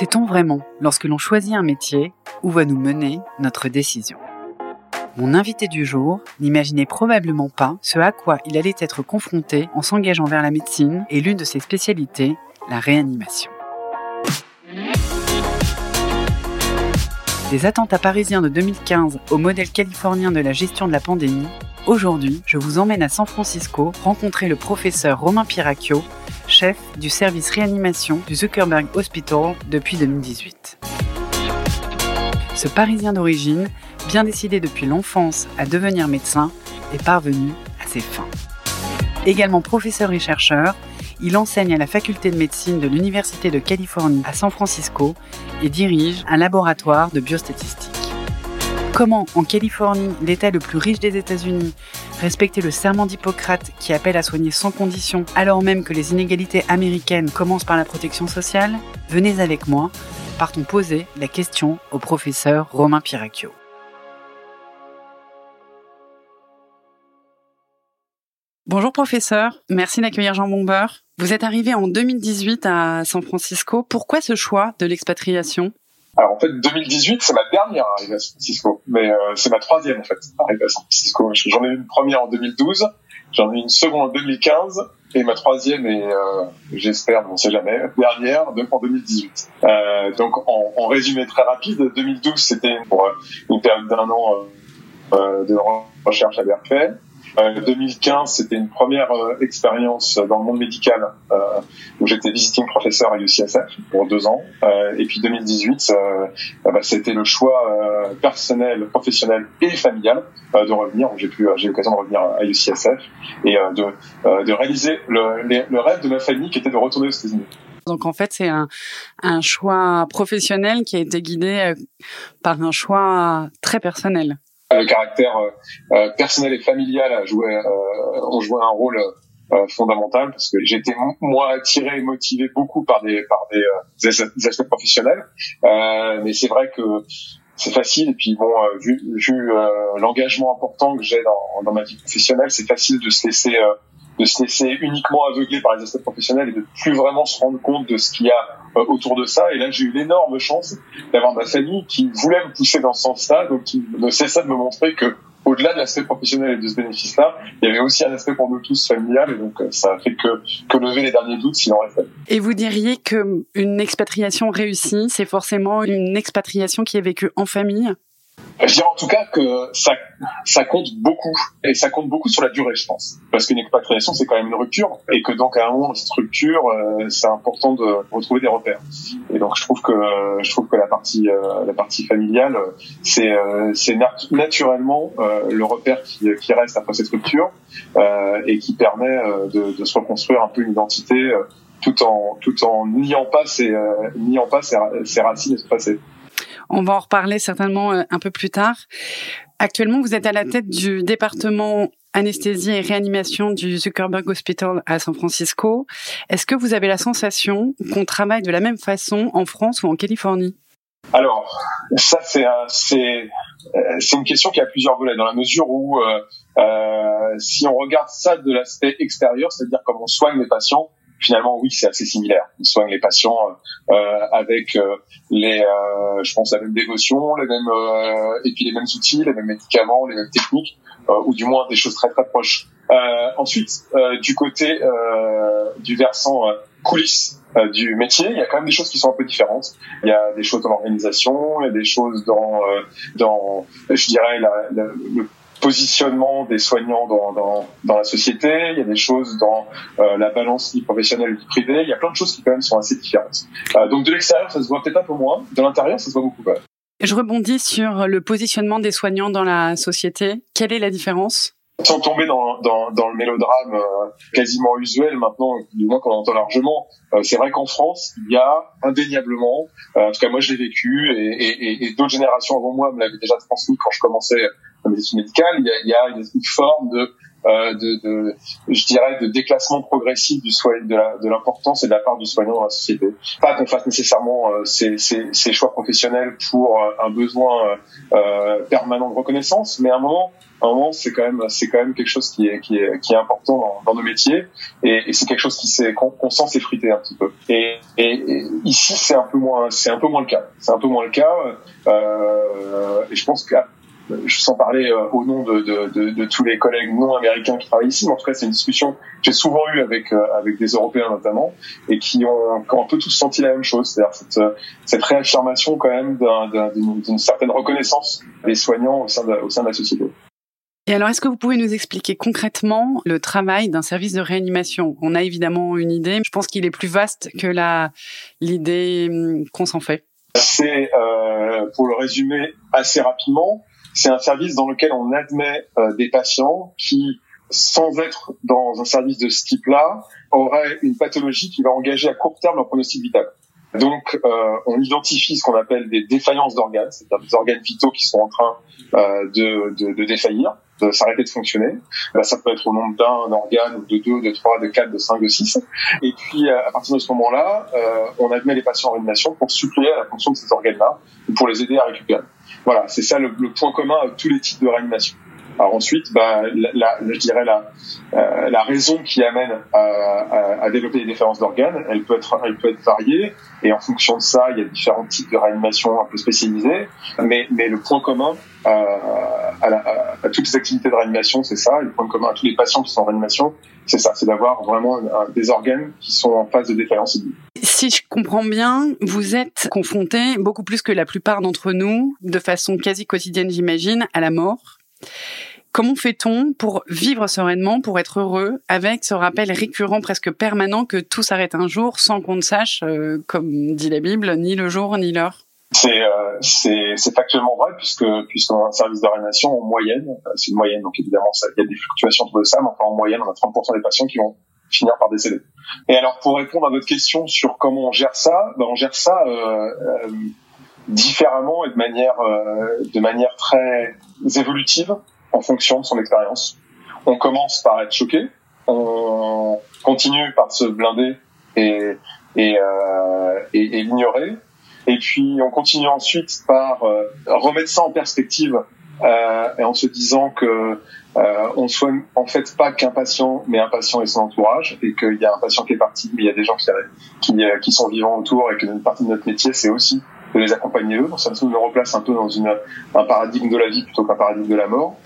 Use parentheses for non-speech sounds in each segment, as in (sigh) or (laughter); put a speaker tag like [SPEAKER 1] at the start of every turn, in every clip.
[SPEAKER 1] Sait-on vraiment, lorsque l'on choisit un métier, où va nous mener notre décision? Mon invité du jour n'imaginait probablement pas ce à quoi il allait être confronté en s'engageant vers la médecine et l'une de ses spécialités, la réanimation. Des attentats parisiens de 2015 au modèle californien de la gestion de la pandémie, aujourd'hui, je vous emmène à San Francisco rencontrer le professeur Romain Piracchio, chef du service réanimation du Zuckerberg Hospital depuis 2018. Ce Parisien d'origine, bien décidé depuis l'enfance à devenir médecin, est parvenu à ses fins. Également professeur et chercheur, il enseigne à la faculté de médecine de l'Université de Californie à San Francisco et dirige un laboratoire de biostatistique. Comment, en Californie, l'État le plus riche des États-Unis, respecter le serment d'Hippocrate qui appelle à soigner sans condition alors même que les inégalités américaines commencent par la protection sociale? Venez avec moi, partons poser la question au professeur Romain Piracchio. Bonjour professeur, merci d'accueillir Jean Bombeur. Vous êtes arrivé en 2018 à San Francisco. Pourquoi ce choix de l'expatriation?
[SPEAKER 2] Alors en fait, 2018, c'est ma dernière arrivée à San Francisco, mais euh, c'est ma troisième en fait arrivée à San Francisco. J'en ai eu une première en 2012, j'en ai eu une seconde en 2015, et ma troisième et euh, j'espère, on ne sait jamais, dernière donc en 2018. Euh, donc en, en, résumé très rapide, 2012 c'était pour une période d'un an euh, de recherche à Berkeley. 2015, euh, c'était une première euh, expérience dans le monde médical euh, où j'étais visiting professeur à UCSF pour deux ans. et puis 2018, bah, c'était le choix personnel, professionnel et familial de revenir. J'ai eu l'occasion de revenir à UCSF et de, réaliser le, rêve de ma famille qui était de retourner aux États-Unis.
[SPEAKER 1] Donc en fait, c'est un choix professionnel qui a été guidé par un choix très personnel
[SPEAKER 2] le caractère euh, euh, personnel et familial a joué, euh, ont joué un rôle fondamental parce que j'étais moi attiré et motivé beaucoup par des par des, des aspects professionnels. Mais c'est vrai que c'est facile. Et puis bon vu, vu l'engagement important que j'ai dans, dans ma vie professionnelle c'est facile de se laisser de se laisser uniquement aveugler par les aspects professionnels et de plus vraiment se rendre compte de ce qu'il y a euh, autour de ça. Et là, j'ai eu l'énorme chance d'avoir ma famille qui voulait me pousser dans ce sens-là, donc qui ne cessait de me montrer que au-delà de l'aspect professionnel et de ce bénéfice-là, il y avait aussi un aspect pour nous tous familial, et donc euh, ça a fait que, que lever les derniers doutes s'il en restait.
[SPEAKER 1] Et vous diriez que une expatriation réussie, c'est forcément une expatriation qui est vécue en famille?
[SPEAKER 2] Je dirais en tout cas que ça, ça compte beaucoup et ça compte beaucoup sur la durée, je pense, parce qu'une expatriation c'est quand même une rupture et que donc à un moment cette rupture, euh, c'est important de retrouver des repères. Et donc je trouve que je trouve que la partie euh, la partie familiale, c'est euh, c'est naturellement le repère qui, qui reste après cette rupture et qui permet de, de, se reconstruire un peu une identité tout en tout en niant pas ses niant pas ses, racines et se passer.
[SPEAKER 1] On va en reparler certainement euh, un peu plus tard. Actuellement, vous êtes à la tête du département anesthésie et réanimation du Zuckerberg Hospital à San Francisco. Est-ce que vous avez la sensation qu'on travaille de la même façon en France ou en Californie?
[SPEAKER 2] Alors, ça c'est c'est une question qui a plusieurs volets dans la mesure où euh, euh, si on regarde ça de l'aspect extérieur, c'est-à-dire comment on soigne les patients, finalement, oui, c'est assez similaire. On soigne les patients euh, euh avec euh, les, euh, je pense, la même dévotion, les mêmes, et puis les mêmes outils, les mêmes médicaments, les mêmes techniques, ou du moins des choses très très proches. ensuite, du côté du versant coulisses du métier, il y a quand même des choses qui sont un peu différentes. Il y a des choses dans l'organisation, il y a des choses dans, dans je dirais, la, la, le positionnement des soignants dans, dans, dans, la société, il y a des choses dans euh, la balance vie professionnelle et vie privée, il y a plein de choses qui quand même sont assez différentes. Euh, donc de l'extérieur, ça se voit peut-être un peu moins, de l'intérieur, ça se voit beaucoup plus.
[SPEAKER 1] Je rebondis sur le positionnement des soignants dans la société. Quelle est la différence?
[SPEAKER 2] Sans tomber dans, dans, dans le mélodrame euh, quasiment usuel maintenant, du moins qu'on entend largement, euh, c'est vrai qu'en France, il y a indéniablement, euh, en tout cas moi je l'ai vécu et, et, et d'autres générations avant moi me l'avaient déjà transmis quand je commençais la médecine médicale, il y a, il y a une, forme de euh, de, de, je dirais, de déclassement progressif du soin, de l'importance et de la part du soignant dans la société. Pas qu'on fasse nécessairement euh, ces, ces, ces, choix professionnels pour euh, un besoin euh, permanent de reconnaissance, mais à un moment, à un moment, c'est quand même, c'est quand même quelque chose qui est, qui est, qui est important dans, nos métiers, et, c'est quelque chose qui s'est, qu'on, qu'on sent s'effriter un petit peu. Et, et, ici, c'est un peu moins, c'est un peu moins le cas. C'est un peu moins le cas, euh, et je pense que je sens parler euh, au nom de, de, de, de, tous les collègues non américains qui travaillent ici, mais en tout cas c'est une discussion que j'ai souvent eue avec euh, avec des Européens notamment, et qui ont, qui ont un peu tous senti la même chose, c'est-à-dire cette, euh, cette réaffirmation quand même d'une certaine reconnaissance des soignants au sein de, au sein de la société.
[SPEAKER 1] Et alors, est-ce que vous pouvez nous expliquer concrètement le travail d'un service de réanimation? On a évidemment une idée, mais je pense qu'il est plus vaste que la l'idée hum, qu'on s'en fait.
[SPEAKER 2] C'est, euh, pour le résumer assez rapidement, c'est un service dans lequel on admet euh, des patients qui, sans être dans un service de ce type-là, auraient une pathologie qui va engager à court terme leur pronostic vital. Donc, euh, on identifie ce qu'on appelle des défaillances d'organes, c'est-à-dire des organes vitaux qui sont en train euh, de, de, de, défaillir, s'arrêter de fonctionner. Là, ça peut être au nombre d'un organe, de deux, de trois, de quatre, de cinq, de six. Et puis, euh, à partir de ce moment-là, euh, on admet les patients en réanimation pour suppléer à la fonction de ces organes-là, pour les aider à récupérer. Voilà, c'est ça le, le, point commun à tous les types de réanimation. Alors ensuite, bah, la, la, je dirais la, euh, la raison qui amène à, à, développer des différences d'organes, elle peut être, elle peut être variée, et en fonction de ça, il y a différents types de réanimation un peu spécialisés. Mais, mais le point commun euh, à, à, toutes les activités de réanimation, c'est ça. Le point commun à tous les patients qui sont en réanimation, c'est ça, c'est d'avoir vraiment des organes qui sont en phase de défaillance
[SPEAKER 1] Si je comprends bien, vous êtes confronté beaucoup plus que la plupart d'entre nous, de façon quasi quotidienne, j'imagine, à la mort. Comment fait-on pour vivre sereinement, pour être heureux, avec ce rappel récurrent, presque permanent, que tout s'arrête un jour sans qu'on ne sache, euh, comme dit la Bible, ni le jour ni l'heure?
[SPEAKER 2] C'est euh, c'est factuellement vrai puisque puisqu'on a un service de réanimation en moyenne, euh, c'est une moyenne donc évidemment il y a des fluctuations entre ça, mais enfin en moyenne on a 30% des patients qui vont finir par décéder. Et alors pour répondre à votre question sur comment on gère ça, ben on gère ça euh, euh différemment et de manière de manière très évolutive en fonction de son expérience. On commence par être choqué, on continue par se blinder et, et, euh, et, et l'ignorer, et puis on continue ensuite par euh, remettre ça en perspective euh, et en se disant que euh, on soigne en fait pas qu'un patient, mais un patient et son entourage, et qu'il y a un patient qui est parti, mais il y a des gens qui, qui, euh, qui sont vivants autour, et que une partie de notre métier, c'est aussi de les accompagner eux. Donc ça nous replace un peu dans une, un paradigme de la vie plutôt qu'un paradigme de la mort.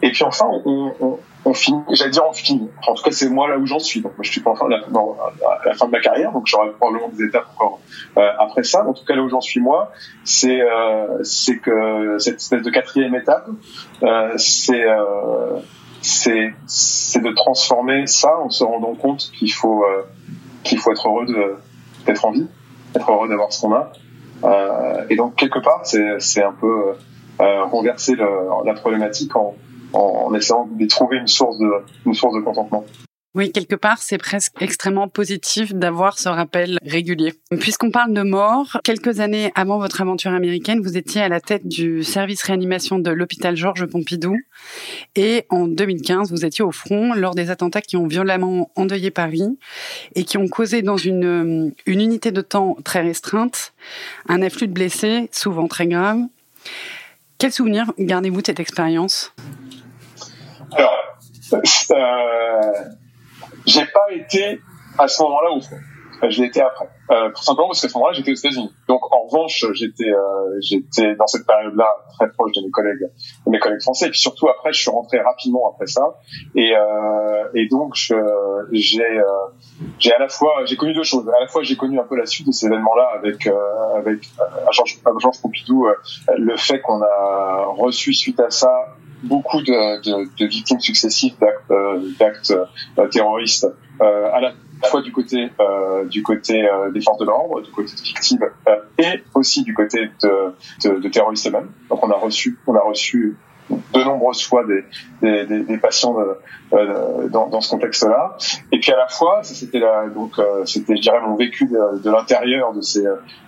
[SPEAKER 2] Et puis enfin, on, on, on j'allais dire on finit. en tout cas, c'est moi là où j'en suis. Donc je suis pas enfin à la, fin de ma carrière, donc j'aurai probablement des étapes encore euh, après ça. En tout cas, là où j'en suis moi, c'est euh, que cette espèce de quatrième étape, euh, c'est c'est c'est de transformer ça en se rendant compte qu'il faut qu'il faut être heureux d'être en vie, être heureux d'avoir ce qu'on a. Et donc quelque part, c'est c'est un peu renverser la problématique en en, essayant de trouver une source de, une source de contentement.
[SPEAKER 1] Oui, quelque part, c'est presque extrêmement positif d'avoir ce rappel régulier. Puisqu'on parle de mort, quelques années avant votre aventure américaine, vous étiez à la tête du service réanimation de l'hôpital Georges Pompidou. Et en 2015, vous étiez au front lors des attentats qui ont violemment endeuillé Paris et qui ont causé dans une, une unité de temps très restreinte un afflux de blessés, souvent très graves. Quel souvenir gardez-vous de cette expérience?
[SPEAKER 2] Alors, euh, j'ai pas été à ce moment-là au front. Je l'ai été après. Euh, tout simplement parce qu'à ce moment-là, j'étais aux États-Unis. Donc, en revanche, j'étais, euh, j'étais dans cette période-là très proche de mes collègues, de mes collègues français. Et puis surtout après, je suis rentré rapidement après ça. Et, euh, et donc, j'ai, euh, j'ai à la fois, j'ai connu deux choses. À la fois, j'ai connu un peu la suite de ces événements-là avec, euh, avec à Georges, Georges Pompidou, le fait qu'on a reçu suite à ça beaucoup de, de, de victimes successives d'actes, d'actes terroristes à la fois du côté euh, du côté euh, des forces de l'ordre, du côté de victimes euh, et aussi du côté de, de terroristes eux-mêmes. Donc on a reçu on a reçu de nombreuses fois des, des, des, des patients de, euh, dans, dans, ce contexte-là. Et puis à la fois, c'était donc euh, c'était je dirais mon vécu de, de l'intérieur de ces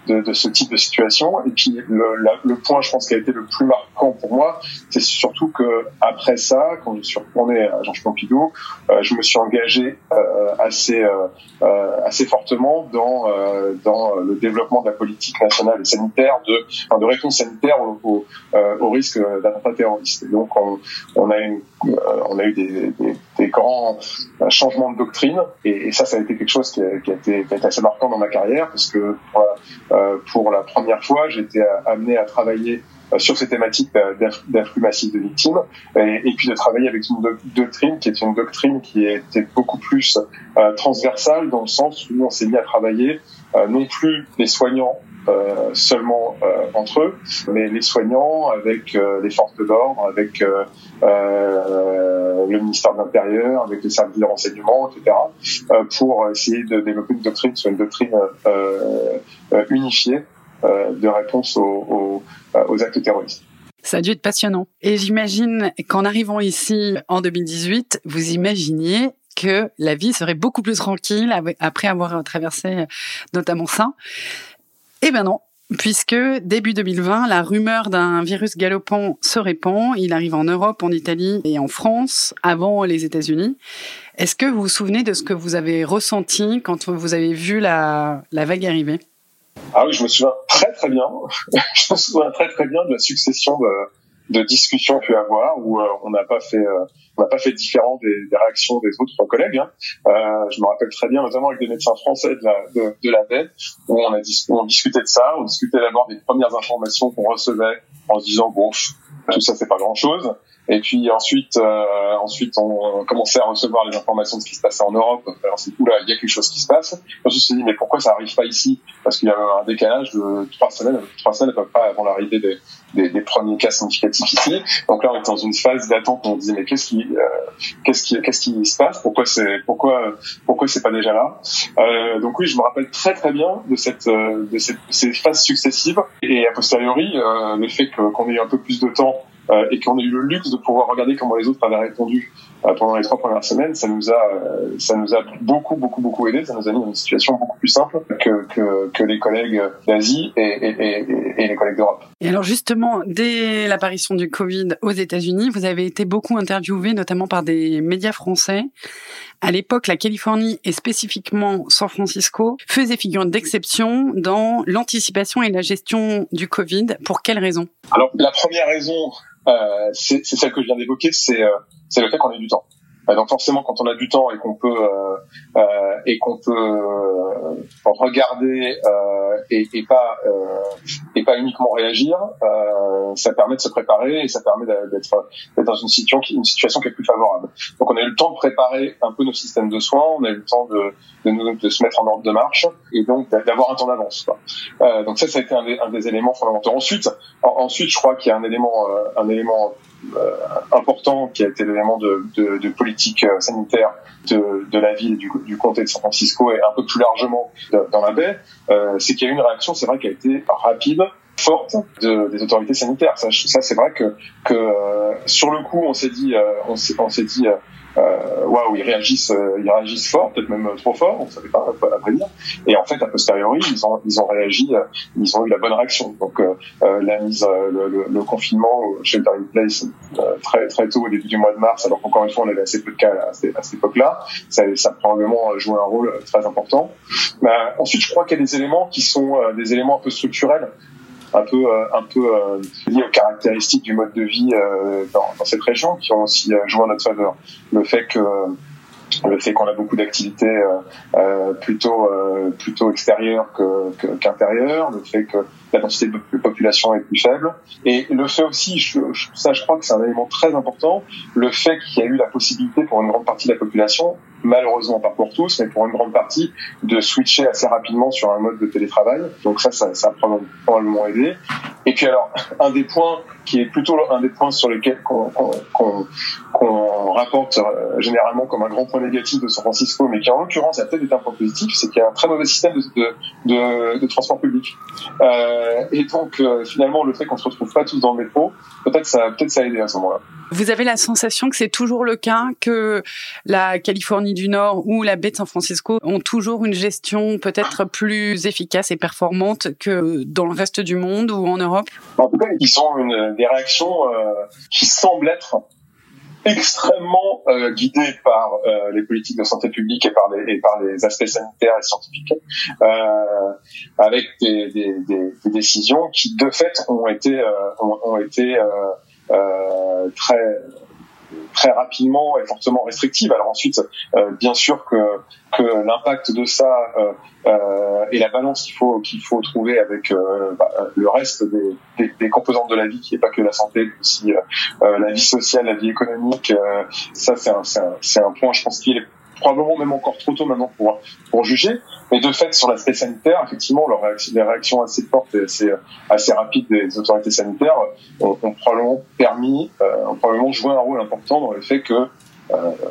[SPEAKER 2] de, de, ce type de situation. Et puis le, le, point, je pense, qui a été le plus marquant pour moi, c'est surtout que après ça, quand je suis retourné à Georges Pompidou, euh, je me suis engagé euh, assez euh, assez fortement dans dans le développement de la politique nationale et sanitaire de enfin, de réponse sanitaire au, au, au risque d'attentat terroriste. Et donc on, on a une on a eu des, des, des grands changements de doctrine. Et, ça, ça a été quelque chose qui a, été, assez marquant dans ma carrière parce que euh, pour la première fois, été amené à travailler euh, sur ces thématiques d'afflux massif de victimes et, puis de travailler avec une doctrine qui est une doctrine qui était beaucoup plus euh, transversale dans le sens où on s'est mis à travailler euh, non plus les soignants euh, seulement euh, entre eux, mais les soignants avec les forces de l'ordre, avec le ministère de l'Intérieur, avec les services de renseignement, etc., pour essayer de développer une doctrine sur une doctrine unifiée de réponse aux, aux, actes terroristes.
[SPEAKER 1] Ça a dû être passionnant. Et j'imagine qu'en arrivant ici en 2018, vous imaginiez que la vie serait beaucoup plus tranquille après avoir traversé notamment ça. Eh ben non, puisque début 2020, la rumeur d'un virus galopant se répand. Il arrive en Europe, en Italie et en France avant les États-Unis. Est-ce que vous vous souvenez de ce que vous avez ressenti quand vous avez vu la, la vague arriver?
[SPEAKER 2] Ah oui, je me souviens très très bien. (laughs) je me souviens très très bien de la succession de, de discussions pu avoir où euh, on n'a pas fait euh, on n'a pas fait différent des, des, réactions des autres collègues. Hein. Euh, je me rappelle très bien, notamment avec des médecins français de la de, de la où on a dis on discutait de ça, on discutait d'abord des premières informations qu'on recevait en se disant bon tout ça c'est pas grand chose. Et puis ensuite, euh, ensuite on commençait à recevoir les informations de ce qui se passait en Europe. Alors c'est là, il y a quelque chose qui se passe. On se dit mais pourquoi ça arrive pas ici? Parce qu'il y a un décalage de trois semaines. Trois semaines à peu près avant l'arrivée des, des, des, premiers cas significatifs ici. Donc là, on est dans une phase d'attente. On dit mais qu'est-ce qui, euh, qu'est-ce qui, qu'est-ce qui se passe? Pourquoi c'est, pourquoi, pourquoi c'est pas déjà là? Euh, Donc oui, je me rappelle très très bien de cette, euh, de cette, ces phases successives. Et a posteriori, euh, le fait qu'on ait eu un peu plus de temps euh, et qu'on ait eu le luxe de pouvoir regarder comment les autres avaient répondu euh, pendant les trois premières semaines, ça nous a, euh, ça nous a beaucoup, beaucoup, beaucoup aidé. Ça nous a mis dans une situation beaucoup plus simple que, que, que les collègues d'Asie et, et, et, et, les collègues d'Europe.
[SPEAKER 1] Et alors justement, dès l'apparition du Covid aux États-Unis, vous avez été beaucoup interviewé, notamment par des médias français. À l'époque, la Californie et spécifiquement San Francisco faisaient figure d'exception dans l'anticipation et la gestion du Covid. Pour quelles raisons
[SPEAKER 2] Alors la première raison, c'est celle que je viens d'évoquer, c'est euh, le fait qu'on ait du temps. Euh, donc forcément, quand on a du temps et qu'on peut euh, euh, et qu'on peut euh, regarder et, et, pas et pas uniquement réagir, ça permet de se préparer et ça permet d'être dans une situation qui une situation qui est plus favorable. Donc on a eu le temps de préparer un peu nos systèmes de soins, on a eu le temps de de, nous, de se mettre en ordre de marche et donc d'avoir un temps d'avance. donc ça, ça a été un des, un des éléments fondamentaux. Ensuite, ensuite, je crois qu'il y a un élément un élément important qui a été l'élément de, de, de, politique euh, sanitaire de, de la ville du, du, comté de San Francisco et un peu plus largement dans la baie, euh, c'est qu'il y a eu une réaction, c'est vrai, qui a été rapide, forte de, des autorités sanitaires. Ça, c'est vrai que, que euh, sur le coup, on s'est dit, on s'est dit, euh, waouh, ils réagissent, euh, ils réagissent fort, peut-être même trop fort, on ne savait pas, à vrai dire. Et en fait, a posteriori, ils ont, ils ont réagi, euh, ils ont eu la bonne réaction. Donc, la mise, le, le, le, confinement shelter in place très très tôt au début du mois de mars, alors qu'encore une fois, on avait assez peu de cas à, cette, cette époque-là, ça, ça a probablement joué un rôle très important. Bah, ensuite, je crois qu'il y a des éléments qui sont des éléments un peu structurels un peu euh, un peu euh, liées aux caractéristiques du mode de vie euh, dans, dans, cette région qui ont aussi joué en notre faveur. Le fait que le fait qu'on a beaucoup d'activités euh, euh, plutôt euh, plutôt extérieures que, qu'intérieures, le fait que la densité de population est plus faible, et le fait aussi, je, ça je crois que c'est un élément très important, le fait qu'il y a eu la possibilité pour une grande partie de la population, malheureusement pas pour tous, mais pour une grande partie, de switcher assez rapidement sur un mode de télétravail. Donc ça, ça, ça a probablement aidé. Et puis alors, un des points qui est plutôt un des points sur lesquels qu'on qu'on rapporte euh, généralement comme un grand point négatif de San Francisco, mais qui en l'occurrence a peut-être été un point positif, c'est qu'il y a un très mauvais système de, de, de, transport public. Euh, et donc euh, finalement, le fait qu'on se retrouve pas tous dans le métro, peut-être ça, peut-être ça a aidé à ce moment-là.
[SPEAKER 1] Vous avez la sensation que c'est toujours le cas, que la Californie du Nord ou la baie de San Francisco ont toujours une gestion peut-être plus efficace et performante que dans le reste du monde ou en Europe?
[SPEAKER 2] En tout cas, ils ont une, des réactions euh, qui semblent être extrêmement euh, guidées par euh, les politiques de santé publique et par les, aspects sanitaires et scientifiques, avec des, décisions qui de fait ont été ont, été très très rapidement et fortement restrictive. Alors ensuite, euh, bien sûr que, que l'impact de ça euh, euh, et la balance qu'il faut qu'il faut trouver avec bah, le reste des, des, des, composantes de la vie, qui n'est pas que la santé, mais aussi la vie sociale, la vie économique. ça, c'est un, un, un point, je pense, qui est probablement même encore trop tôt maintenant pour juger. Mais de fait, sur l'aspect sanitaire, effectivement, les réactions assez fortes et assez rapides des autorités sanitaires ont, probablement permis, euh, ont probablement joué un rôle important dans le fait que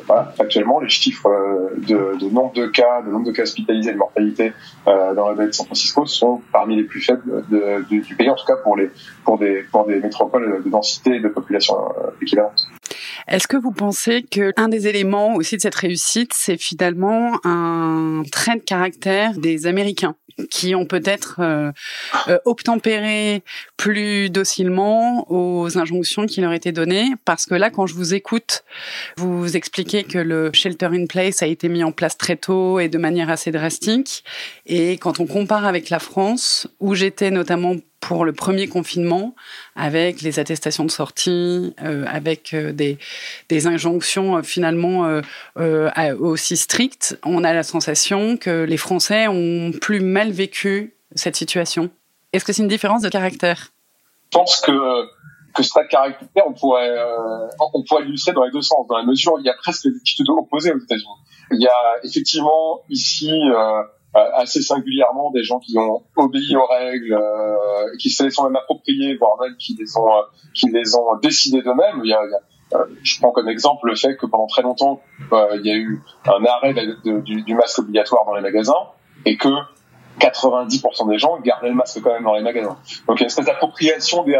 [SPEAKER 2] voilà, actuellement, les chiffres euh, de, nombre de cas, de nombre de cas hospitalisés, de mortalité euh, dans la baie de San Francisco sont parmi les plus faibles du pays, en tout cas pour les pour des pour des métropoles de densité et de population euh, équivalente.
[SPEAKER 1] Est-ce que vous pensez que un des éléments aussi de cette réussite, c'est finalement un trait de caractère des Américains qui ont peut-être euh, euh, obtempéré plus docilement aux injonctions qui leur étaient données? Parce que là, quand je vous écoute, vous expliquez que le shelter in place a été mis en place très tôt et de manière assez drastique. Et quand on compare avec la France, où j'étais notamment pour le premier confinement, avec les attestations de sortie, euh, avec euh, des, des, injonctions euh, finalement aussi strictes, on a la sensation que les Français ont plus mal vécu cette situation. Est-ce que c'est une différence de caractère?
[SPEAKER 2] Je pense que que ce caractère, on pourrait, on pourrait l'illustrer dans les deux sens, dans la mesure où il y a presque des attitudes opposées aux États-Unis. Il y a effectivement ici euh, assez singulièrement des gens qui ont obéi aux règles, euh, qui se les sont même appropriées, voire même qui les ont, euh, qui les ont décidées d'eux-mêmes. Il y a, il y a je prends comme exemple le fait que pendant très longtemps, il y a eu un arrêt de, du, masque obligatoire dans les magasins et que 90% des gens gardaient le masque quand même dans les magasins. Donc il y a une espèce d'appropriation de,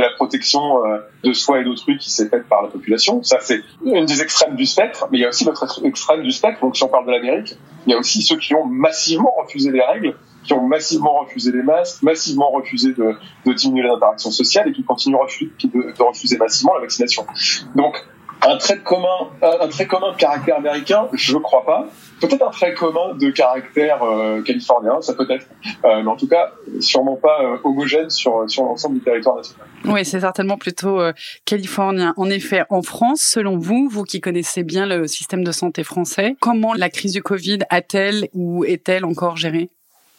[SPEAKER 2] la protection euh, de soi et d'autrui qui s'est faite par la population. Ça c'est une des extrêmes du spectre, mais il y a aussi l'autre extrême du spectre. Donc si on parle de l'Amérique, il y a aussi ceux qui ont massivement refusé les règles, qui ont massivement refusé les masques, massivement refusé de, diminuer l'interaction sociale et qui continuent de refuser massivement la vaccination. Donc un trait commun, un trait commun de caractère américain, je ne crois pas. Peut-être un trait commun de caractère euh, californien, ça peut être, euh, mais en tout cas, sûrement pas euh, homogène sur sur l'ensemble du territoire national.
[SPEAKER 1] Oui, c'est certainement plutôt californien. En effet, en France, selon vous, vous qui connaissez bien le système de santé français, comment la crise du Covid a-t-elle ou est-elle encore gérée?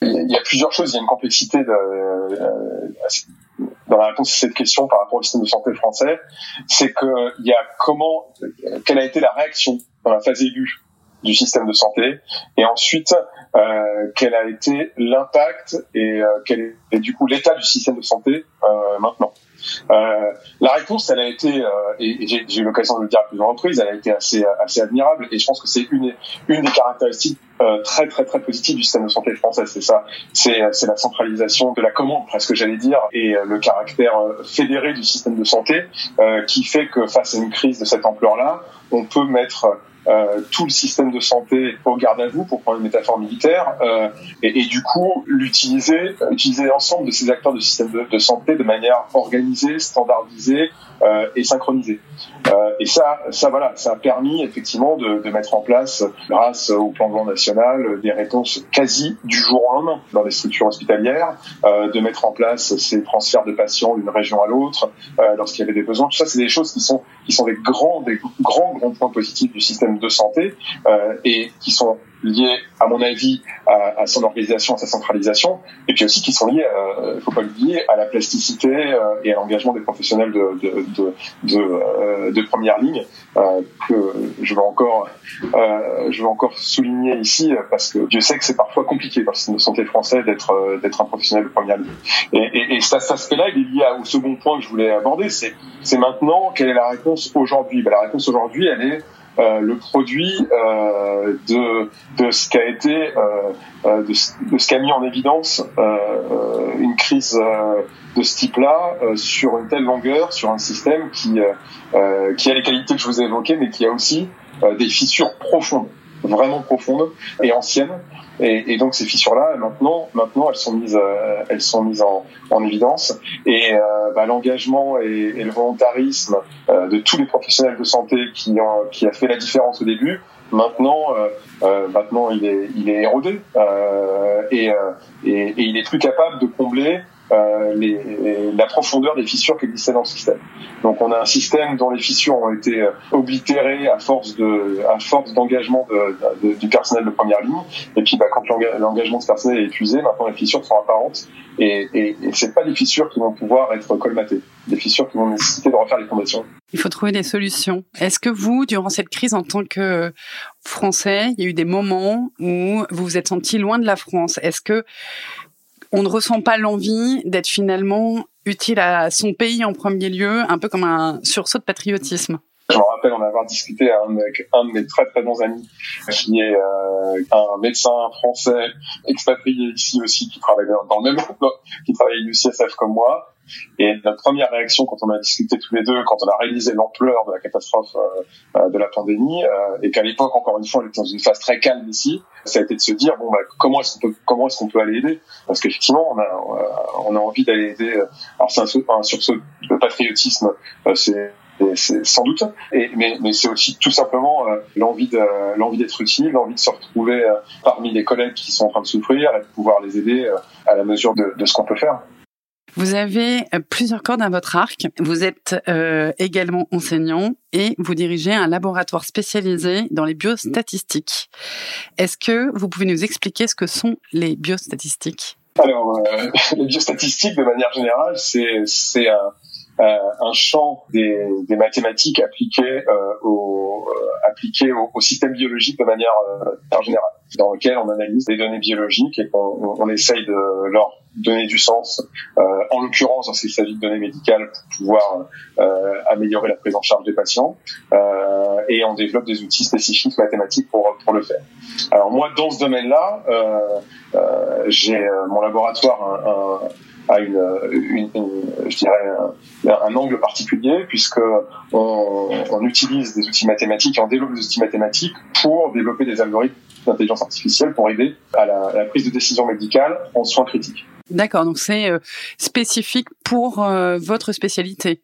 [SPEAKER 2] Il y a plusieurs choses. Il y a une complexité de, dans la réponse à cette question par rapport au système de santé français, c'est que il y a comment, quelle a été la réaction dans la phase aiguë du système de santé, et ensuite euh, quel a été l'impact et euh, quel est du coup l'état du système de santé euh, maintenant. Euh, la réponse, elle a été, euh, et, j'ai eu l'occasion de le dire à plusieurs reprises, elle a été assez, assez admirable, et je pense que c'est une, une des caractéristiques euh, très très très positives du système de santé français, c'est ça, c'est la centralisation de la commande, presque j'allais dire, et le caractère fédéré du système de santé, qui fait que face à une crise de cette ampleur-là, on peut mettre euh, tout le système de santé au garde à vous, pour prendre une métaphore militaire, euh, et, et, du coup l'utiliser, utiliser l'ensemble de ces acteurs du système de, de, santé de manière organisée, standardisée euh, et synchronisée. Euh, et ça, ça voilà, ça a permis effectivement de, de, mettre en place, grâce au plan de national, des réponses quasi du jour au lendemain dans les structures hospitalières, euh, de mettre en place ces transferts de patients d'une région à l'autre lorsqu'il y avait des besoins. Tout ça, c'est des choses qui sont qui sont des grands, des grands grands points positifs du système de santé euh, et qui sont liées, à mon avis, à, à, son organisation, à sa centralisation, et puis aussi qui sont liées, il euh, faut pas l'oublier, à la plasticité euh, et à l'engagement des professionnels de, de, de, de, euh, de première ligne, que je veux encore, je veux encore souligner ici, parce que Dieu sait que c'est parfois compliqué dans le système de santé français d'être d'être un professionnel de première ligne. Et, et, et cet aspect-là, il est lié au second point que je voulais aborder, c'est maintenant quelle est la réponse aujourd'hui. Ben, la réponse aujourd'hui, elle est euh, le produit euh, de, ce qui a été euh, de, de, ce qui a mis en évidence une crise de ce type-là sur une telle longueur, sur un système qui a les qualités que je vous ai évoquées, mais qui a aussi des fissures profondes, vraiment profondes et anciennes. Et, et, donc ces fissures-là, maintenant, maintenant, elles sont mises, euh, elles sont mises en, en évidence. Et euh, bah, l'engagement et, et, le volontarisme euh, de tous les professionnels de santé qui ont, qui a fait la différence au début, maintenant, euh, maintenant, il est, il est érodé et, et, il est plus capable de combler euh, les, la profondeur des fissures qui existaient dans le système. Donc on a un système dont les fissures ont été euh, oblitérées à force de, à force d'engagement de, de, du personnel de première ligne. Et puis bah, quand l'engagement de ce personnel est épuisé, maintenant les fissures sont apparentes. Et, et, et c'est pas des fissures qui vont pouvoir être colmatées, des fissures qui vont nécessiter de refaire les fondations.
[SPEAKER 1] Il faut trouver des solutions. Est-ce que vous, durant cette crise, en tant que Français, il y a eu des moments où vous vous êtes senti loin de la France? Est-ce que on ne ressent pas l'envie d'être finalement utile à son pays en premier lieu, un peu comme un sursaut de patriotisme.
[SPEAKER 2] Je me rappelle en avoir discuté avec un de mes très très bons amis, qui est euh, un médecin français expatrié ici aussi, qui travaille dans le même qui travaille à l'UCSF comme moi, et notre première réaction quand on a discuté tous les deux, quand on a réalisé l'ampleur de la catastrophe euh, euh, de la pandémie, euh, et qu'à l'époque, encore une fois, on était dans une phase très calme ici, ça a été de se dire bon bah comment est-ce qu'on peut comment est-ce qu'on peut aller aider? Parce qu'effectivement, on a on a envie d'aller aider. Alors c'est un, un sursaut de patriotisme, c'est c'est sans doute. Et, mais, mais c'est aussi tout simplement l'envie de l'envie d'être utile, l'envie de se retrouver parmi les collègues qui sont en train de souffrir et de pouvoir les aider à la mesure de, de ce qu'on peut faire.
[SPEAKER 1] Vous avez euh, plusieurs cordes à votre arc. Vous êtes euh, également enseignant et vous dirigez un laboratoire spécialisé dans les biostatistiques. Est-ce que vous pouvez nous expliquer ce que sont les biostatistiques?
[SPEAKER 2] Alors, euh, (laughs) les biostatistiques, de manière générale, c'est un, champ des, mathématiques appliquées, euh, au, appliquées système biologique de manière générale, dans lequel on analyse des données biologiques et qu'on on essaye de leur donner du sens, euh, en l'occurrence lorsqu'il s'agit de données médicales pour pouvoir euh, améliorer la prise en charge des patients, euh, et on développe des outils spécifiques mathématiques pour, pour le faire. Alors moi, dans ce domaine-là, j'ai mon laboratoire un, un a une, une, je dirais un, angle particulier puisque on, on, utilise des outils mathématiques et on développe des outils mathématiques pour développer des algorithmes d'intelligence artificielle pour aider à la, la, prise de décision médicale en soins critiques.
[SPEAKER 1] D'accord, donc c'est euh, spécifique pour euh, votre spécialité.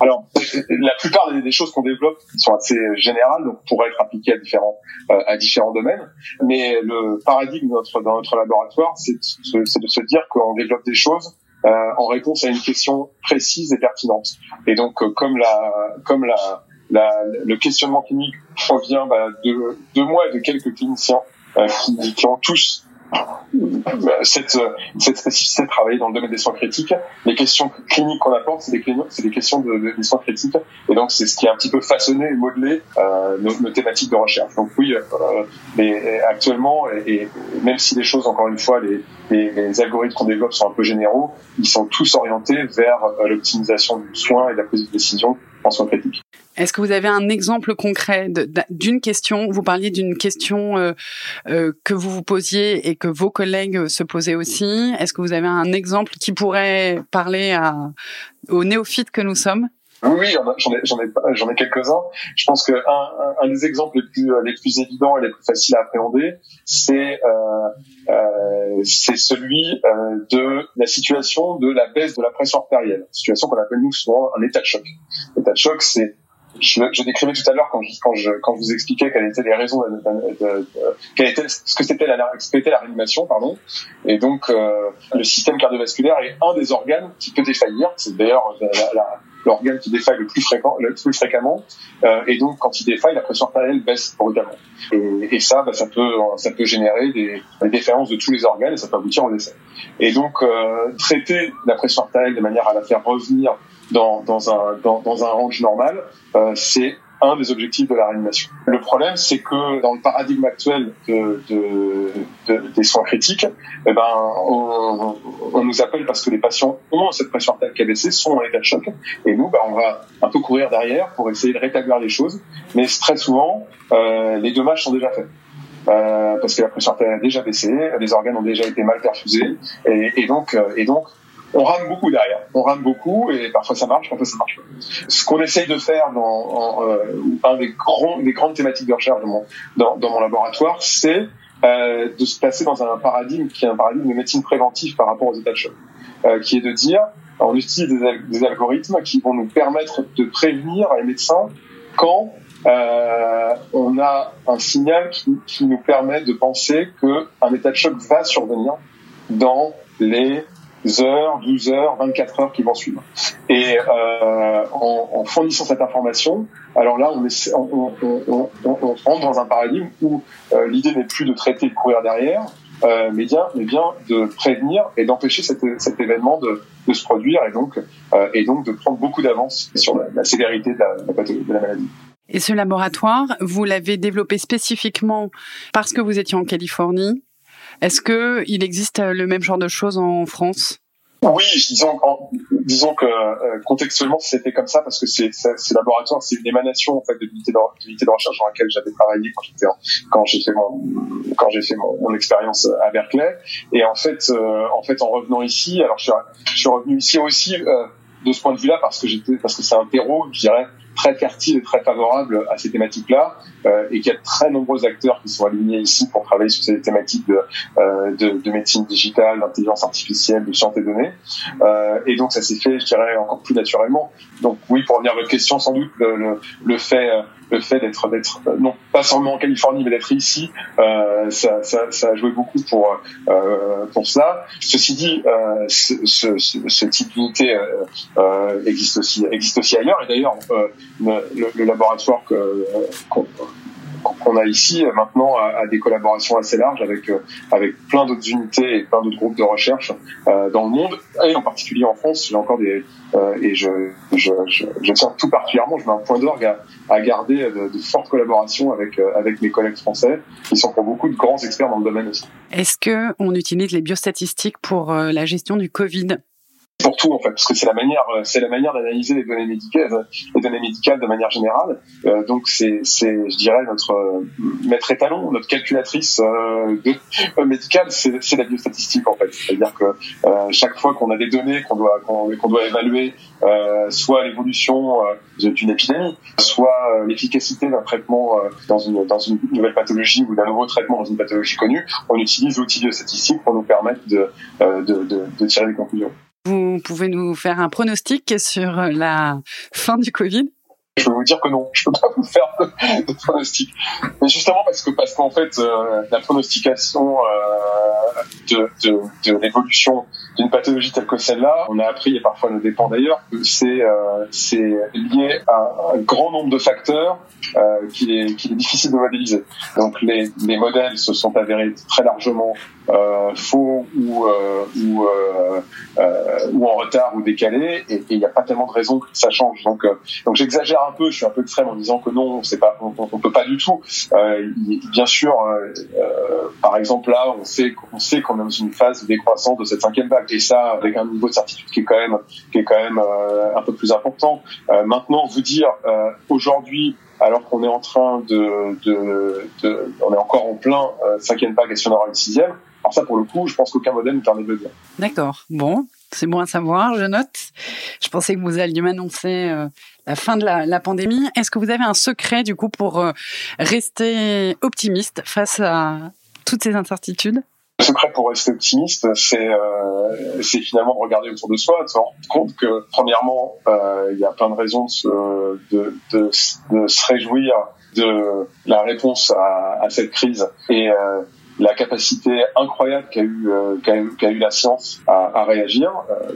[SPEAKER 2] Alors, la plupart des, choses qu'on développe sont assez générales, donc pourraient être appliquées à différents euh, à différents domaines. Mais le paradigme dans notre laboratoire, c'est de, se dire qu'on développe des choses en réponse à une question précise et pertinente. Et donc, comme la comme la, le questionnement clinique provient bah, de, de moi et de quelques cliniciens qui ont tous cette, cette spécificité de travailler dans le domaine des soins critiques. Les questions cliniques qu'on apporte, c'est des, des questions de, de, des soins critiques. Et donc, c'est ce qui a un petit peu façonné et modelé euh, nos, nos, thématiques de recherche. Donc oui, euh, mais actuellement, et, et, même si les choses, encore une fois, les, les, les algorithmes qu'on développe sont un peu généraux, ils sont tous orientés vers euh, l'optimisation du soin et la prise de décision
[SPEAKER 1] Est-ce que vous avez un exemple concret d'une question? Vous parliez d'une question euh, euh, que vous vous posiez et que vos collègues se posaient aussi. Est-ce que vous avez un exemple qui pourrait parler aux néophytes que nous sommes?
[SPEAKER 2] Oui, j'en ai, ai, ai quelques-uns. Je pense que un, un, des exemples les plus, les plus évidents et les plus faciles à appréhender, c'est euh, euh, celui euh, de la situation de la baisse de la pression artérielle, situation qu'on appelle nous souvent un état de choc. L'état de choc, c'est je, je, décrivais tout à l'heure quand, quand, je, quand je vous expliquais quelles étaient les raisons, de, de, de, quelle était, ce que c'était la, ce qu'était la réanimation, pardon. Et donc, euh, le système cardiovasculaire est un des organes qui peut défaillir. C'est d'ailleurs la, la, l'organe qui défaille le plus, fréquent, le plus fréquemment. Euh, et donc, quand il défaille, la pression artérielle baisse brutalement. Et, ça, bah, ça peut, ça peut générer des, des, défaillances de tous les organes et ça peut aboutir au décès. Et donc, euh, traiter la pression artérielle de manière à la faire revenir dans, dans, un, dans, dans un range normal, euh, c'est un des objectifs de la réanimation. Le problème, c'est que dans le paradigme actuel de, de, de, des soins critiques, eh ben, on, on, nous appelle parce que les patients ont cette pression artérielle qui a baissé, sont en état de choc, et nous, ben, on va un peu courir derrière pour essayer de rétablir les choses, mais très souvent, euh, les dommages sont déjà faits. Euh, parce que la pression artérielle a déjà baissé, les organes ont déjà été mal perfusés, et, et donc, euh, et donc on rame beaucoup derrière. On rame beaucoup et parfois ça marche, parfois ça marche pas. Ce qu'on essaye de faire dans en, euh, un des grands, des grandes thématiques de recherche dans mon, dans, mon laboratoire, c'est euh, de se placer dans un paradigme qui est un paradigme de médecine préventive par rapport aux états de choc, euh, qui est de dire on utilise des, des, algorithmes qui vont nous permettre de prévenir les médecins quand euh, on a un signal qui, qui nous permet de penser qu'un état de choc va survenir dans les heures, 12 heures, 24 heures qui vont suivre. Et euh, en, en, fournissant cette information, alors là, on, essaie, on, on, on, rentre dans un paradigme où euh, l'idée n'est plus de traiter et de courir derrière, euh, mais, bien, mais bien de prévenir et d'empêcher cet, cet, événement de, de, se produire et donc, euh, et donc de prendre beaucoup d'avance sur la, la, sévérité de la, de la maladie.
[SPEAKER 1] Et ce laboratoire, vous l'avez développé spécifiquement parce que vous étiez en Californie est-ce que il existe euh, le même genre de choses en France?
[SPEAKER 2] Oui, disons, que euh, contextuellement c'était comme ça parce que c'est ce laboratoire, c'est une émanation en fait de l'unité de, recherche dans laquelle j'avais travaillé quand j'étais quand j'ai fait mon quand j'ai fait mon, expérience à Berkeley. Et en fait euh, en fait en revenant ici, alors je suis, revenu ici aussi de ce point de vue-là parce que j'étais parce que c'est un terreau, je dirais très fertile et très favorable à ces thématiques-là et qu'il y a de très nombreux acteurs qui sont alignés ici pour travailler sur ces thématiques de, euh, de, de médecine digitale, d'intelligence artificielle, de sciences et données. Euh, et donc ça s'est fait, je dirais, encore plus naturellement. Donc oui, pour revenir à votre question, sans doute le, le, le fait le fait d'être d'être non pas seulement en Californie mais d'être ici euh, ça, ça, ça, a joué beaucoup pour euh, pour ça ceci dit euh, ce, ce, ce, type d'unité euh, euh, existe aussi existe aussi ailleurs et d'ailleurs le, le, laboratoire que qu'on a ici maintenant a, des collaborations assez larges avec avec plein d'autres unités et plein d'autres groupes de recherche euh, dans le monde et en particulier en France j'ai encore des euh, et je, je, je, tout particulièrement je mets un point d'orgue à, à, garder de, de, fortes collaborations avec avec mes collègues français qui sont pour beaucoup de grands experts dans le domaine aussi.
[SPEAKER 1] Est-ce que on utilise les biostatistiques pour la gestion du Covid?
[SPEAKER 2] Pour tout en fait, parce que c'est la manière, euh, c'est la manière d'analyser les données médicales, euh, les données médicales de manière générale. Euh, donc c'est, c'est, je dirais notre euh, maître étalon, notre calculatrice euh, de, médicale, c'est, c'est la biostatistique en fait. C'est-à-dire que chaque fois qu'on a des données qu'on doit qu'on, qu'on doit évaluer, soit l'évolution d'une épidémie, soit l'efficacité d'un traitement dans une dans une nouvelle pathologie ou d'un nouveau traitement dans une pathologie connue, on utilise l'outil biostatistique pour nous permettre de, de, de, de tirer des conclusions.
[SPEAKER 1] Vous pouvez nous faire un pronostic sur la fin du Covid?
[SPEAKER 2] Je peux vous dire que non, je peux pas (laughs) vous faire de, pronostic. Mais justement parce que parce qu'en fait euh, la pronostication euh, de, l'évolution d'une pathologie telle que celle-là, on a appris et parfois ne dépend d'ailleurs c'est euh, c'est lié à un grand nombre de facteurs euh, qu'il est qu'il est difficile de modéliser. Donc les les modèles se sont avérés très largement euh, faux ou euh, ou ou en retard ou décalés et il n'y a pas tellement de raisons que ça change. Donc donc j'exagère un peu, je suis un peu extrême en disant que non, c'est pas, on, on, peut pas du tout. Euh, bien sûr, euh, euh, par exemple là, on sait, on sait qu'on est dans une phase de décroissance de cette cinquième vague, et ça avec un niveau de certitude qui est quand même, qui est quand même euh, un peu plus important. Euh, maintenant, vous dire aujourd'hui alors qu'on est en train de, de, de, on est encore en plein cinquième vague et si on aura une sixième. Alors ça, pour le coup, je pense qu'aucun modèle ne permet de le dire.
[SPEAKER 1] D'accord. Bon, c'est bon à savoir, je note. Je pensais que vous alliez m'annoncer euh, la fin de la, la pandémie. Est-ce que vous avez un secret du coup pour euh, rester optimiste face à toutes ces incertitudes?
[SPEAKER 2] Le secret pour rester optimiste, c'est euh, finalement de regarder autour de soi, de se rendre compte que premièrement, il y a plein de raisons de se, de, de, de se réjouir de la réponse à, à cette crise et la capacité incroyable qu'a eu, euh, qu'a eu, eu, la science à, à réagir. Euh,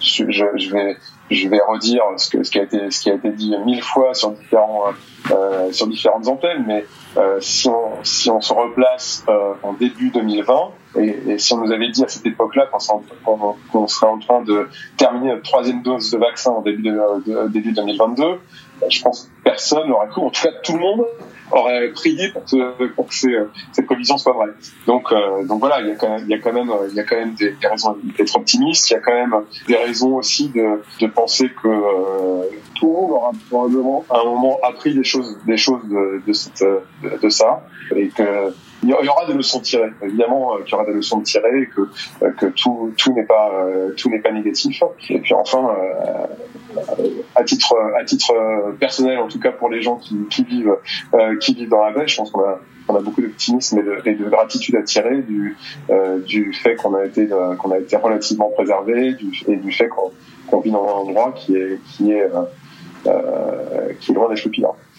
[SPEAKER 2] je, je, vais je vais redire ce, que, ce qui a été ce qui a été dit mille fois sur différents euh, sur différentes antennes, mais euh, si on si on se replace euh, en début 2020 et, et, si on nous avait dit à cette époque-là qu'on serait en train de terminer notre troisième dose de vaccin en début de début 2022, je pense que personne n'aurait cru, en tout cas tout le monde aurait prié pour que, pour que cette prévision soit vraie. Donc, euh, donc voilà, il y a quand même, il y a quand même, il y a quand même des, raisons d'être optimiste. Il y a quand même des raisons aussi de, de penser que euh, tout le monde aura probablement à un moment appris des choses, des choses de, de, de ça, et que il y aura des leçons tirées. Évidemment, euh, qu'il y aura des leçons tirer, que euh, que tout tout n'est pas euh, tout n'est pas négatif. Et puis enfin, à titre à titre personnel, en tout cas pour les gens qui, vivent qui vivent dans la baie, je pense qu'on a on a beaucoup d'optimisme et de, gratitude à tirer du du fait qu'on a été qu'on a été relativement préservé, et du fait qu'on vit dans un endroit qui est qui est loin d'être.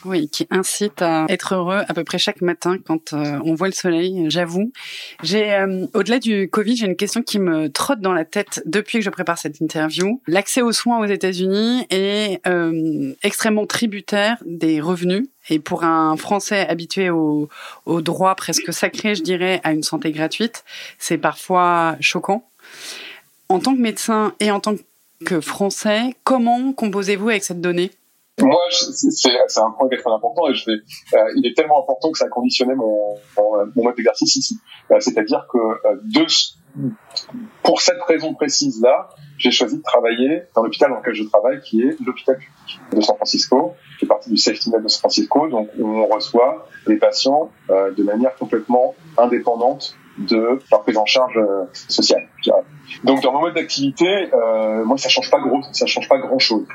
[SPEAKER 1] Oui, qui incite à être heureux à peu près chaque matin quand euh, on voit le soleil, j'avoue. J'ai euh, au-delà du Covid, j'ai une question qui me trotte dans la tête depuis que je prépare cette interview. L'accès aux soins aux États-Unis est euh, extrêmement tributaire des revenus et pour un Français habitué au, au droit presque sacré, je dirais, à une santé gratuite, c'est parfois choquant. En tant que médecin et en tant que Français, comment composez-vous avec cette donnée?
[SPEAKER 2] Moi, c'est un point qui est très important et euh, il est tellement important que ça a conditionné mon, mon, mode d'exercice ici. Euh, c'est-à-dire que euh, pour cette raison précise-là, j'ai choisi de travailler dans l'hôpital dans lequel je travaille, qui est l'hôpital public de San Francisco, qui est partie du safety net de San Francisco, donc où on reçoit les patients de manière complètement indépendante de leur prise en charge sociale. Donc dans mon mode d'activité, moi ça change pas gros, ça change pas grand chose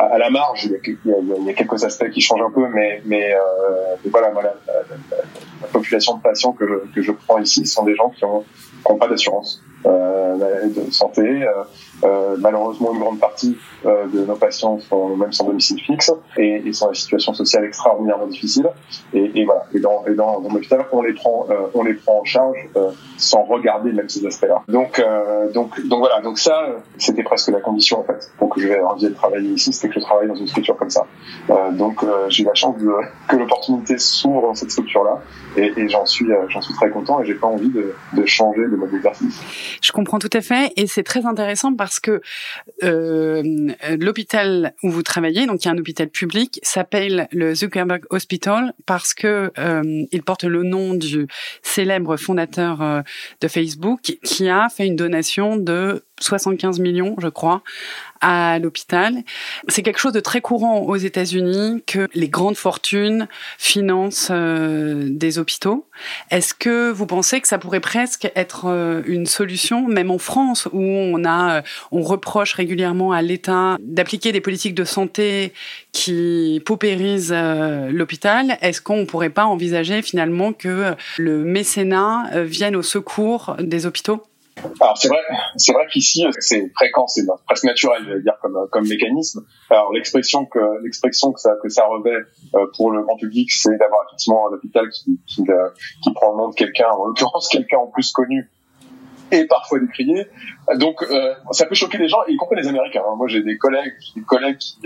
[SPEAKER 2] à, la marge, il y, a, il y, a, quelques aspects qui changent un peu, mais, mais, euh, voilà, voilà la, population de patients que je, que je prends ici sont des gens qui ont, qui pas d'assurance euh, de santé. Euh, euh, malheureusement, une grande partie euh, de nos patients sont même sans domicile fixe et, et sont dans des situations sociales extraordinairement difficiles. Et, et voilà. Et dans, et dans, dans l'hôpital, on les prend, euh, on les prend en charge sans regarder même ces aspects-là. Donc, donc, donc voilà. Donc ça, c'était presque la condition en fait pour que je vais envie de travailler ici, c'était que je travaille dans une structure comme ça. donc j'ai la chance de, que l'opportunité s'ouvre dans cette structure-là et, et j'en suis, j'en suis très content et j'ai pas envie de, de changer de mode d'exercice.
[SPEAKER 1] Je comprends tout à fait. Et c'est très intéressant parce que euh, l'hôpital où vous travaillez, donc il y a un hôpital public, s'appelle le Zuckerberg Hospital parce que euh, il porte le nom du célèbre fondateur euh, de Facebook qui a fait une donation de 75 millions, je crois, à l'hôpital. C'est quelque chose de très courant aux États-Unis que les grandes fortunes financent euh, des hôpitaux. Est-ce que vous pensez que ça pourrait presque être euh, une solution, même en France, où on a, euh, on reproche régulièrement à l'État d'appliquer des politiques de santé qui paupérisent l'hôpital? Est-ce qu'on pourrait pas envisager finalement que le mécénat vienne au secours des hôpitaux?
[SPEAKER 2] Alors c'est vrai, c'est vrai qu'ici c'est fréquent, c'est presque naturel, je vais dire comme comme mécanisme. Alors l'expression que l'expression que ça que ça revêt euh, pour le grand public, c'est d'avoir effectivement un hôpital qui qui, euh, qui prend le nom de quelqu'un, en l'occurrence quelqu'un en plus connu et parfois décrié. Donc euh, ça peut choquer les gens, y compris les Américains. Moi j'ai des collègues, des collègues qui,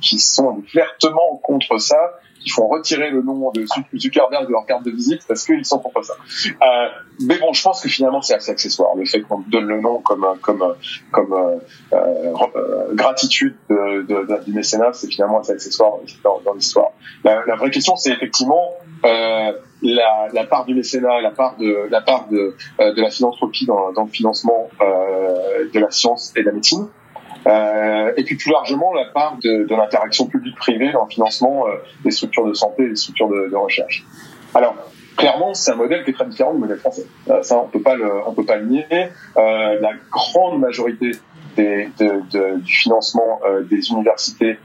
[SPEAKER 2] qui sont ouvertement contre ça qui font retirer le nom de Zuckerberg de leur carte de visite parce qu'ils sont contre ça. Euh, mais bon, je pense que finalement c'est assez accessoire. Le fait qu'on donne le nom comme comme comme euh, euh, gratitude de, de, du mécénat, c'est finalement assez accessoire dans, l'histoire. La, vraie question, c'est effectivement euh, la, la, part du mécénat, la part de la part de, de la philanthropie dans, dans le financement de la science et de la médecine. Euh, et puis plus largement la part de, l'interaction publique-privée dans le financement euh, des structures de santé et des structures de, recherche. Alors clairement, c'est un modèle qui est très différent du modèle français. Euh, ça, on peut pas on peut pas le nier. La grande majorité du financement des universités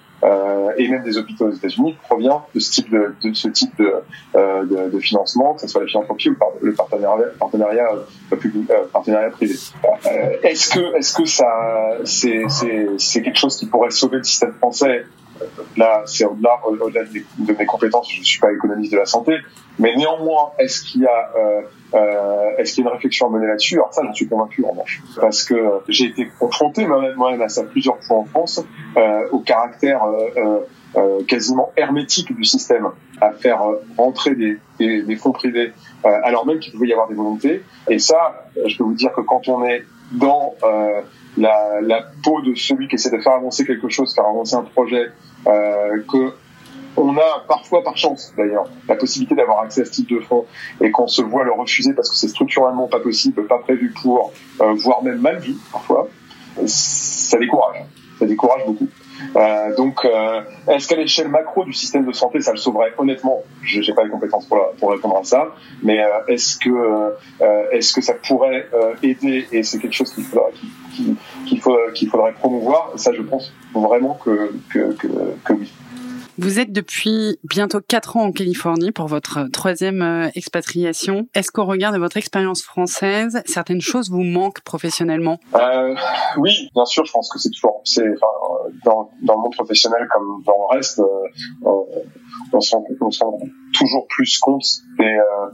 [SPEAKER 2] et même des hôpitaux aux États-Unis provient de ce type de, de ce type de, euh, de, de, financement, que ce soit la philanthropie ou le partenariat, partenariat euh, public, euh, partenariat privé. est-ce que est-ce que ça c'est c'est c'est quelque chose qui pourrait sauver le système français là, c'est au-delà, au-delà de, mes compétences. Je suis pas économiste de la santé, mais néanmoins, est-ce qu'il y a, euh, euh, est-ce qu'il y a une réflexion à mener là-dessus? Alors ça, j'en suis convaincu en marche, parce que j'ai été confronté moi-même à ça plusieurs fois en France, euh, au caractère euh, euh, quasiment hermétique du système, à faire rentrer des, des, des fonds privés, alors même qu'il pouvait y avoir des volontés. Et ça, je peux vous dire que quand on est dans la, la, peau de celui qui essaie de faire avancer quelque chose, faire avancer un projet, euh, que on a parfois par chance d'ailleurs la possibilité d'avoir accès à ce type de fonds et qu'on se voit le refuser parce que c'est structurellement pas possible, pas prévu pour, euh, voire même mal vu parfois, ça décourage, ça décourage beaucoup. Euh, donc, euh, est-ce qu'à l'échelle macro du système de santé, ça le sauverait? Honnêtement, je n'ai pas les compétences pour, pour, répondre à ça, mais euh, est-ce que euh, est-ce que ça pourrait aider? Et c'est quelque chose qu'il faudrait qu'il qu'il qu'il faudrait promouvoir. Ça, je pense vraiment que que, que, que oui.
[SPEAKER 1] Vous êtes depuis bientôt quatre ans en Californie pour votre troisième euh, expatriation. Est-ce qu'au regard de votre expérience française, certaines choses vous manquent professionnellement?
[SPEAKER 2] Euh, Oui, bien sûr. Je pense que c'est toujours, c'est enfin, dans, dans le monde professionnel comme dans le reste, euh, on, on se rend toujours plus compte des, euh,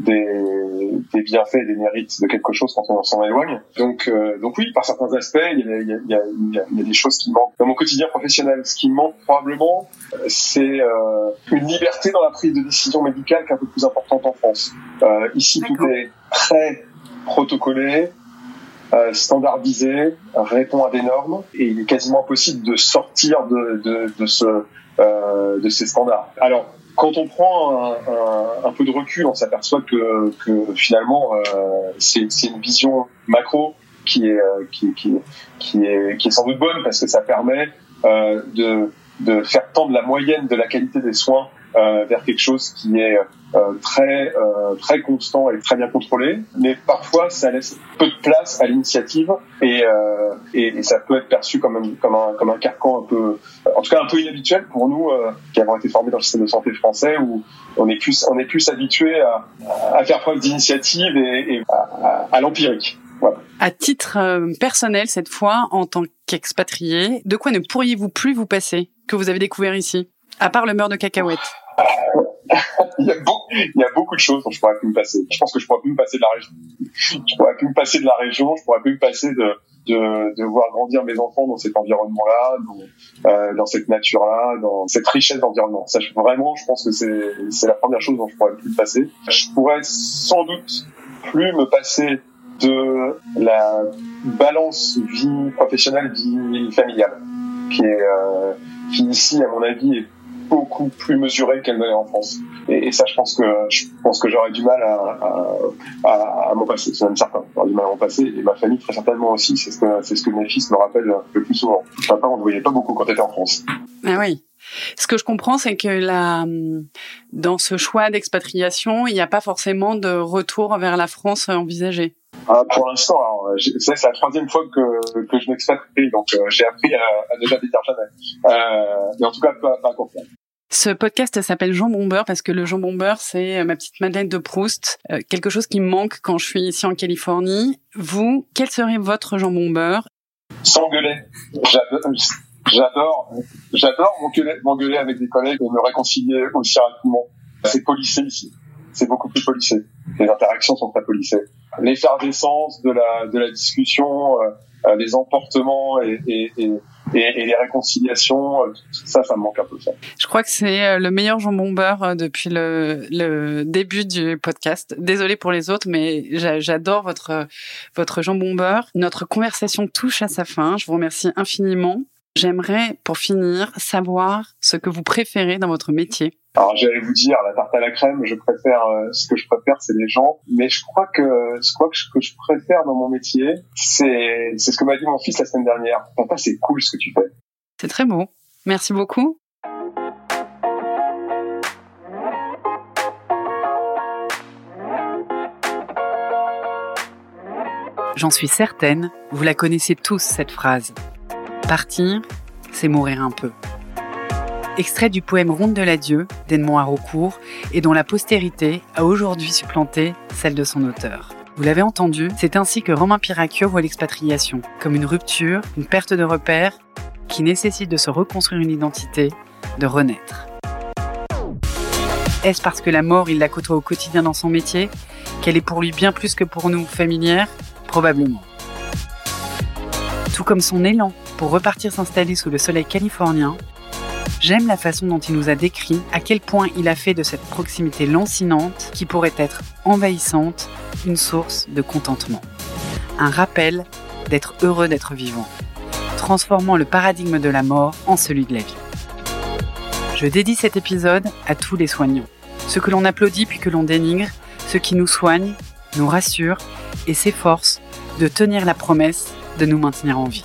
[SPEAKER 2] des, des, bienfaits et des mérites de quelque chose quand on s'en éloigne. Donc, euh, donc oui, par certains aspects, il y, a, il, y a, il, y a, il y a, des choses qui manquent dans mon quotidien professionnel. Ce qui manque probablement, c'est euh, une liberté dans la prise de décision médicale qui est un peu plus importante en France. Euh, ici, tout est très protocolé, euh, standardisé, répond à des normes, et il est quasiment impossible de sortir de, de, de ce, euh, de ces standards. Alors, quand on prend un, peu de recul, on s'aperçoit que, finalement, euh, c'est une vision macro qui est, euh, qui, qui, qui, est, qui est sans doute bonne parce que ça permet euh, de, de faire tendre la moyenne de la qualité des soins vers quelque chose qui est euh, très euh, très constant et très bien contrôlé, mais parfois ça laisse peu de place à l'initiative et, euh, et, et ça peut être perçu comme un, comme un comme un carcan un peu, en tout cas un peu inhabituel pour nous euh, qui avons été formés dans le système de santé français où on est plus on est plus habitué à, à faire preuve d'initiative et, et à, à l'empirique. Voilà.
[SPEAKER 1] À titre euh, personnel cette fois, en tant qu'expatrié, de quoi ne pourriez-vous plus vous passer que vous avez découvert ici, à part le beurre de cacahuète
[SPEAKER 2] il, y a beaucoup, il y a beaucoup de choses dont je pourrais plus me passer. Je pense que je pourrais plus me passer de la région. Je pourrais plus me passer de la région. Je pourrais plus me passer de, de, de voir grandir mes enfants dans cet environnement-là, dans, euh, dans cette nature-là, dans cette richesse d'environnement. Ça, je, vraiment, je pense que c'est, c'est la première chose dont je pourrais plus me passer. Je pourrais sans doute plus me passer de la balance vie professionnelle, vie familiale, qui est, euh, qui ici, à mon avis, est beaucoup plus mesurée qu'elle ne l'est en France. Et, et, ça, je pense que je pense que j'aurais du mal à, à, à, m'en passer. C'est même certain. J'aurais du mal à m'en passer. Et ma famille, très certainement aussi. C'est ce que c'est ce que mes fils me rappellent le plus souvent. Papa, on ne voyait pas beaucoup quand tu étais en France.
[SPEAKER 1] Ah oui. Ce que je comprends, c'est que là, dans ce choix d'expatriation, il n'y a pas forcément de retour vers la France envisagé.
[SPEAKER 2] Ah, pour l'instant, c'est la troisième fois que, que je m'expatrie, donc euh, j'ai appris à, à ne jamais dire jamais. Euh, mais en tout cas, pas, pas à court terme.
[SPEAKER 1] Ce podcast s'appelle Jean Bombeur parce que le Jean Bombeur, c'est ma petite Madeleine de Proust, euh, quelque chose qui me manque quand je suis ici en Californie. Vous, quel serait votre Jean Bombeur
[SPEAKER 2] S'engueuler. J'adore, j'adore m'engueuler avec des collègues et me réconcilier aussi rapidement. C'est policé ici. C'est beaucoup plus policé. Les interactions sont très policées. L'effervescence de la, discussion, euh, les emportements et, et, et et, et, les réconciliations, ça, ça me manque un peu. Ça.
[SPEAKER 1] Je crois que c'est le meilleur jambon beurre depuis le, le début du podcast. Désolée pour les autres, mais j'adore votre votre jambon beurre. Notre conversation touche à sa fin. Je vous remercie infiniment. J'aimerais, pour finir, savoir ce que vous préférez dans votre métier.
[SPEAKER 2] Alors j'allais vous dire la tarte à la crème, je préfère euh, ce que je préfère c'est les gens, mais je crois que ce que je préfère dans mon métier, c'est c'est ce que m'a dit mon fils la semaine dernière. Papa, c'est cool ce que tu fais.
[SPEAKER 1] C'est très beau. Merci beaucoup. J'en suis certaine, vous la connaissez tous cette phrase. Partir, c'est mourir un peu. Extrait du poème Ronde de l'adieu d'Edmond Haraucourt et dont la postérité a aujourd'hui supplanté celle de son auteur. Vous l'avez entendu, c'est ainsi que Romain Piracchio voit l'expatriation, comme une rupture, une perte de repères,
[SPEAKER 3] qui nécessite de se reconstruire une identité, de renaître. Est-ce parce que la mort, il la côtoie au quotidien dans son métier, qu'elle est pour lui bien plus que pour nous familière Probablement. Tout comme son élan pour repartir s'installer sous le soleil californien, j'aime la façon dont il nous a décrit à quel point il a fait de cette proximité lancinante, qui pourrait être envahissante, une source de contentement. Un rappel d'être heureux d'être vivant, transformant le paradigme de la mort en celui de la vie. Je dédie cet épisode à tous les soignants, ceux que l'on applaudit puis que l'on dénigre, ceux qui nous soignent, nous rassurent et s'efforcent de tenir la promesse de nous maintenir en vie.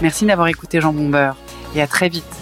[SPEAKER 3] Merci d'avoir écouté Jean Bombeur et à très vite